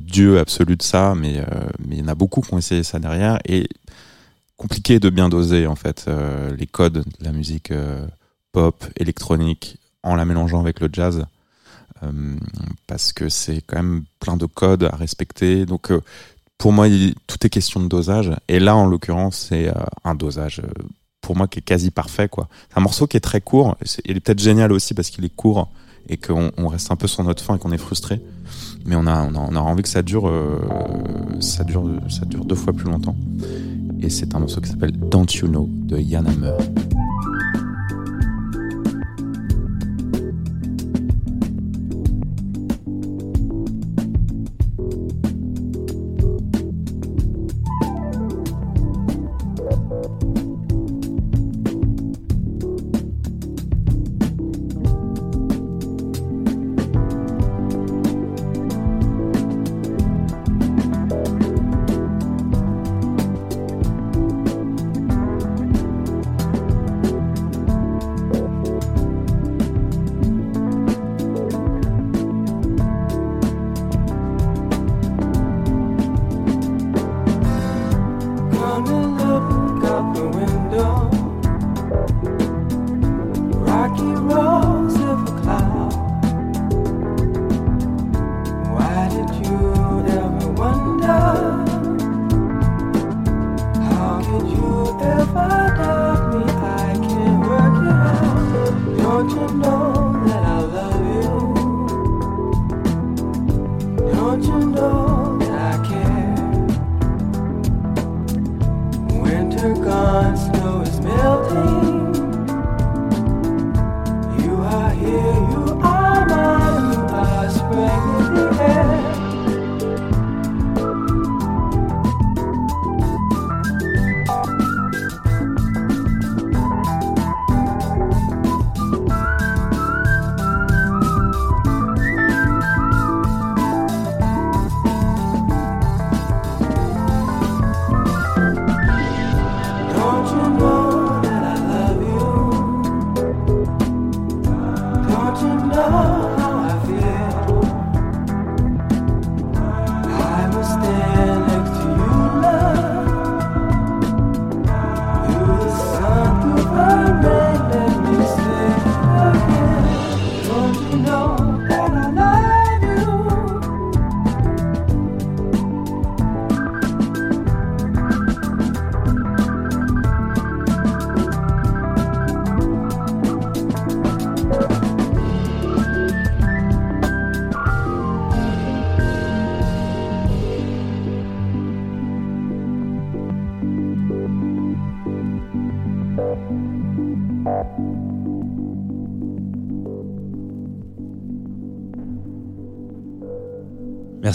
S3: dieu absolu de ça, mais euh, mais il y en a beaucoup qui ont essayé ça derrière et compliqué de bien doser en fait euh, les codes de la musique euh, pop, électronique en la mélangeant avec le jazz. Euh, parce que c'est quand même plein de codes à respecter. Donc euh, pour moi, tout est question de dosage. Et là, en l'occurrence, c'est euh, un dosage pour moi qui est quasi parfait. C'est un morceau qui est très court. Il est peut-être génial aussi parce qu'il est court et qu'on on reste un peu sur notre fin et qu'on est frustré. Mais on a, on a, on a envie que ça dure, ça dure, ça dure deux fois plus longtemps. Et c'est un morceau qui s'appelle Don't You de Yann Hammer.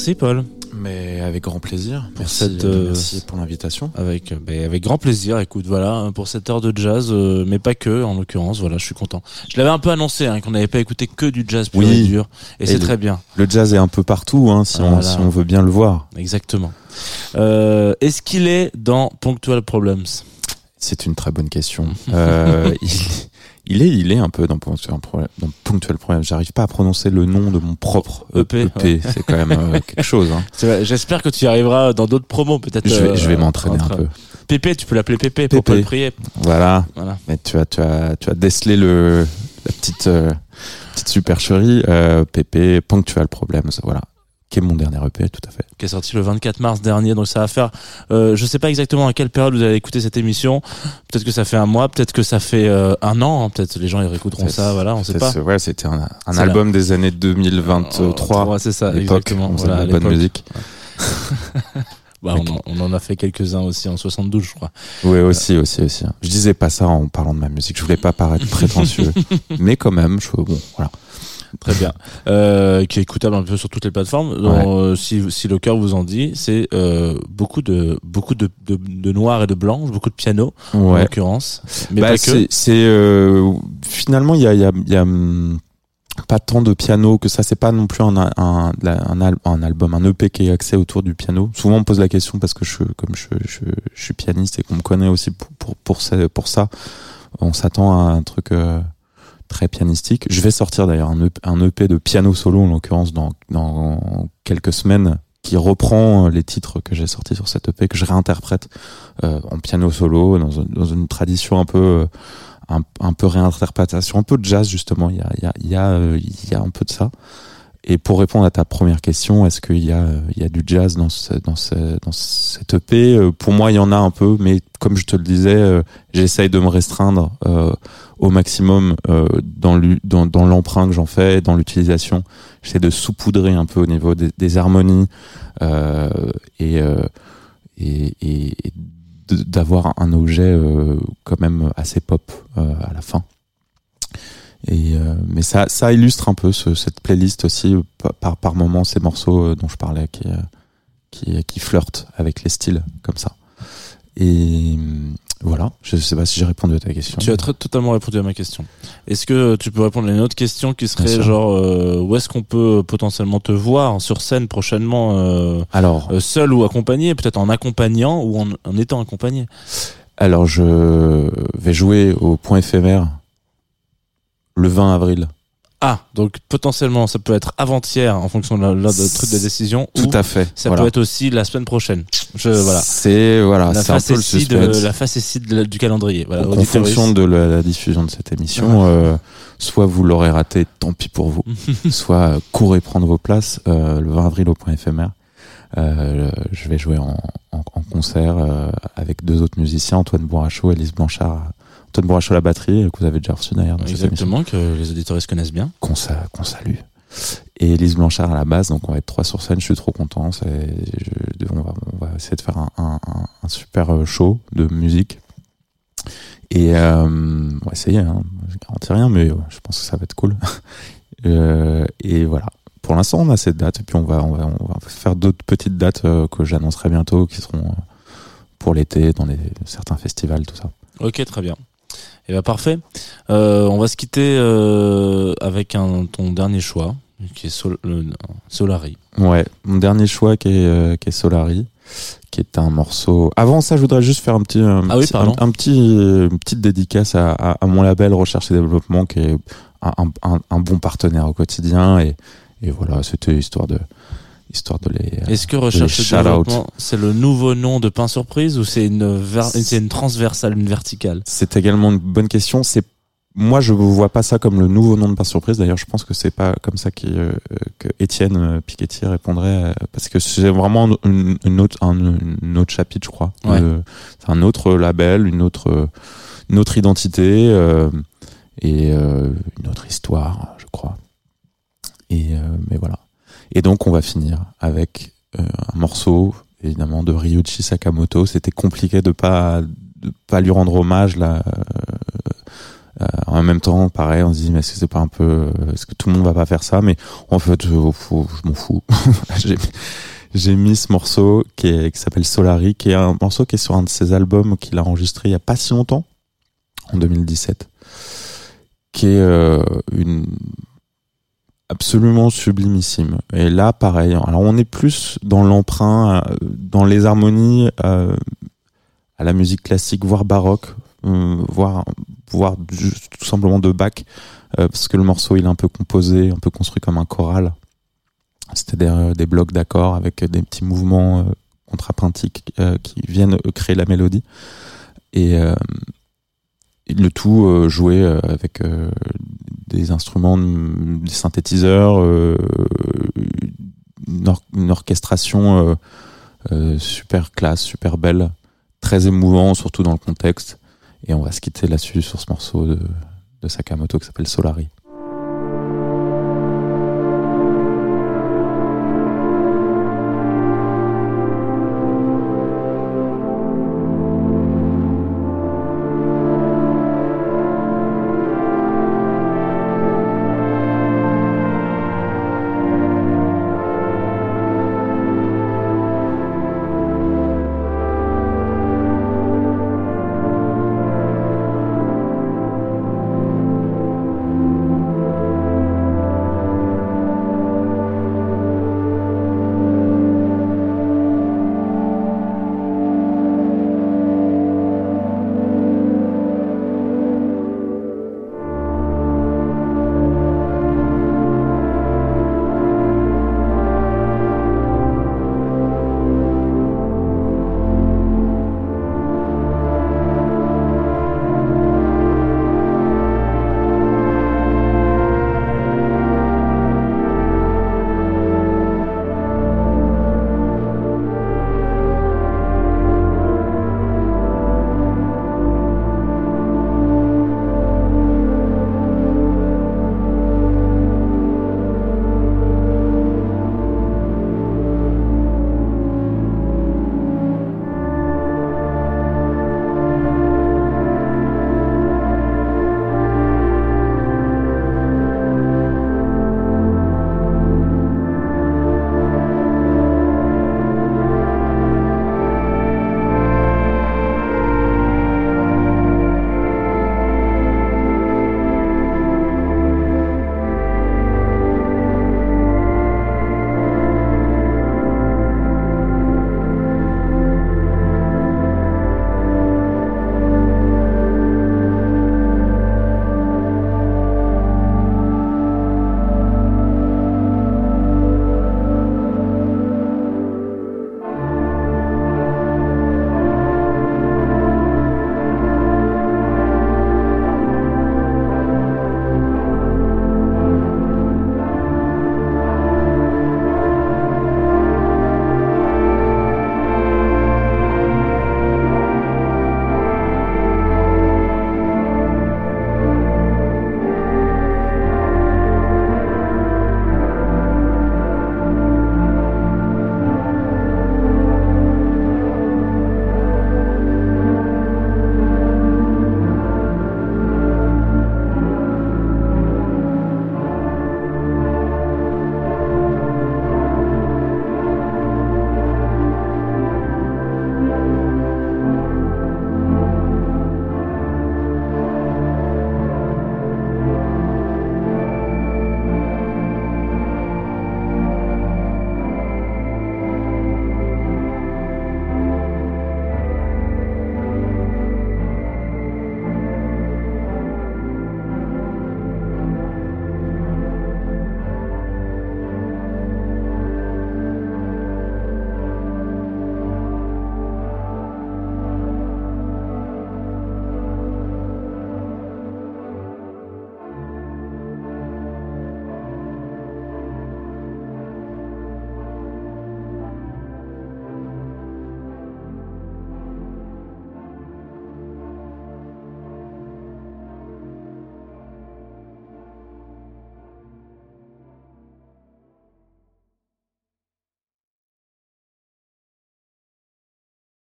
S1: Merci Paul.
S3: Mais avec grand plaisir.
S1: Pour
S3: merci,
S1: cette, euh,
S3: merci pour l'invitation.
S1: Avec, euh, ben, avec grand plaisir. Écoute, voilà, pour cette heure de jazz, euh, mais pas que, en l'occurrence. Voilà, je suis content. Je l'avais un peu annoncé, hein, qu'on n'avait pas écouté que du jazz pur
S3: Oui.
S1: et dur, et,
S3: Et
S1: c'est très bien.
S3: Le jazz est un peu partout, hein, si, on,
S1: Voilà.
S3: si on veut bien le voir.
S1: Exactement. Euh, Est-ce qu'il est dans Punctual Problems?
S3: C'est une très bonne question. Euh, il, il est, il est un peu dans Punctual Problem. Dans Punctual Problem. J'arrive pas à prononcer le nom de mon propre
S1: EP,
S3: EP. C'est quand même euh, quelque chose. Hein.
S1: J'espère que tu y arriveras dans d'autres promos, peut-être.
S3: Je vais,
S1: euh,
S3: je vais m'entraîner un peu.
S1: Pépé, tu peux l'appeler Pépé pour
S3: Pépé.
S1: pas le prier.
S3: Voilà.
S1: Voilà.
S3: Mais tu as, tu as, tu as décelé le, la petite, euh, petite supercherie. Pépé, Ponctual Problems, voilà. Qui est mon dernier EP, tout à fait.
S1: qui est sorti le 24 mars dernier. Donc ça va faire, euh, je sais pas exactement à quelle période vous allez écouter cette émission. Peut-être que ça fait un mois, peut-être que ça fait euh, un an. hein. Peut-être les gens ils réécouteront ça. Voilà, on sait pas.
S3: Ouais, c'était un, album des années 2023.
S1: Ouais, c'est ça, exactement.
S3: on
S1: Voilà,
S3: bonne musique.
S1: Bah, on, en- on en a fait quelques-uns aussi en 72, je crois.
S3: Oui, aussi, aussi, aussi. Je disais pas ça en parlant de ma musique. Je voulais pas paraître prétentieux. mais quand même, je, bon, voilà.
S1: Très bien. Euh, qui est écoutable un peu sur toutes les plateformes. Donc, euh, si, si le cœur vous en dit, c'est euh, beaucoup de beaucoup de, de, de noir et de blanc, beaucoup de piano en
S3: Ouais.
S1: l'occurrence, mais
S3: Bah, c'est, euh, finalement, il y a, y a, y a, hum, pas tant de piano que ça. C'est pas non plus un, un, un, al- un album, un EP qui est axé autour du piano. Souvent, on me pose la question parce que je, comme je, je, je suis pianiste et qu'on me connaît aussi pour, pour, pour ça, on s'attend à un truc euh, très pianistique. Je vais sortir d'ailleurs un, EP, EP de piano solo, en l'occurrence, dans, dans quelques semaines qui reprend les titres que j'ai sortis sur cette EP, que je réinterprète euh, en piano solo, dans, dans une tradition un peu euh, un, un peu réinterprétation, un peu de jazz justement. Y a, y a, euh, il y a un peu de ça. Et pour répondre à ta première question, est-ce qu'il y a, il y a du jazz dans, ce, dans, ce, dans cette EP Euh, Pour moi, il y en a un peu, mais comme je te le disais, euh, j'essaye de me restreindre euh, au maximum euh, dans l'emprunt que j'en fais, dans l'utilisation. J'essaie de saupoudrer un peu au niveau des, harmonies euh, et, euh, et, et, et d'avoir un objet quand même assez pop à la fin. Et euh, mais ça, ça illustre un peu ce, cette playlist aussi euh, par- par moments ces morceaux euh, dont je parlais qui euh, qui qui flirtent avec les styles comme ça. Et euh, voilà, je sais pas si j'ai répondu à ta question.
S1: Tu as très, totalement répondu à ma question. Est-ce que tu peux répondre à une autre question qui serait genre euh, où est-ce qu'on peut potentiellement te voir sur scène prochainement euh,
S3: Alors,
S1: euh, seul ou accompagné, peut-être en accompagnant ou en, en étant accompagné?
S3: Alors je vais jouer au point éphémère le 20 avril.
S1: Ah, donc potentiellement ça peut être avant-hier en fonction de la, de truc de décision
S3: Tout
S1: ou
S3: à fait.
S1: ça
S3: voilà.
S1: peut être aussi la semaine prochaine. Je voilà.
S3: C'est voilà,
S1: la
S3: c'est un peu le
S1: facétie de la facétie de du calendrier. Voilà,
S3: en fonction de la, la diffusion de cette émission, euh, soit vous l'aurez raté, tant pis pour vous, soit euh, courez prendre vos places euh, le 20 avril au point éphémère. Euh, je vais jouer en, en, en concert euh, avec deux autres musiciens, Antoine Bourrachot et Lise Blanchard. Antoine Bourrachot à la batterie, que vous avez déjà reçu d'ailleurs
S1: Exactement, que les auditeurs connaissent bien.
S3: qu'on sa- qu'on salue. Et Lise Blanchard à la base, donc on va être trois sur scène, je suis trop content. je- on, va, on va essayer de faire un, un, un- un super euh, show de musique. Et euh, on va essayer, hein, je garantis rien, mais euh, je pense que ça va être cool. Euh, et voilà. Pour l'instant, on a cette date, et puis on va, on va, on va faire d'autres petites dates euh, que j'annoncerai bientôt, qui seront pour l'été, dans certains festivals, tout ça.
S1: Ok, très bien. Et bah parfait. Euh, on va se quitter euh, avec un ton dernier choix, qui est Sol- le- Solari.
S3: Ouais, mon dernier choix qui est, euh, qui est Solari, qui est un morceau. Avant ça, je voudrais juste faire un petit, un
S1: Ah oui,
S3: petit-
S1: pardon.
S3: un, un petit, euh, une petite dédicace à, à, à mon label Recherche et Développement, qui est un, un, un bon partenaire au quotidien. Et, et voilà, c'était histoire de, histoire de les. euh,
S1: Est-ce que Recherche et. Développement, c'est le nouveau nom de Pain Surprise ou c'est une, ver- c'est une transversale, une verticale?
S3: C'est également une bonne question. C'est moi, je ne vois pas ça comme le nouveau nom de Par Surprise. D'ailleurs, je pense que c'est pas comme ça qui, euh, que Étienne euh, Piketty répondrait, euh, parce que c'est vraiment une, une autre, un une autre chapitre, je crois.
S1: Ouais.
S3: Euh, c'est un autre label, une autre, une autre identité euh, et euh, une autre histoire, je crois. Et euh, mais voilà. Et donc, on va finir avec euh, un morceau, évidemment, de Ryuichi Sakamoto. C'était compliqué de pas de pas lui rendre hommage là. Euh, en même temps, pareil, on se dit mais est-ce que c'est pas un peu, euh, est-ce que tout le monde va pas faire ça? Mais en fait, euh, je m'en fous. J'ai- mis ce morceau qui, est, qui s'appelle Solari, qui est un morceau qui est sur un de ses albums qu'il a enregistré il y a pas si longtemps, en 2017, qui est euh, une absolument sublimissime. Et là, pareil. Alors, on est plus dans l'emprunt, euh, dans les harmonies euh, à la musique classique, voire baroque, euh, voire, voire tout simplement de Bach, parce que le morceau il est un peu composé, un peu construit comme un choral. C'était des, blocs d'accords avec des petits mouvements contrapuntiques qui viennent créer la mélodie. Et, le tout joué avec des instruments, des synthétiseurs, euh, une, or- une orchestration euh, euh, super classe, super belle, très émouvant, surtout dans le contexte. Et on va se quitter là-dessus sur ce morceau de Sakamoto qui s'appelle Solari.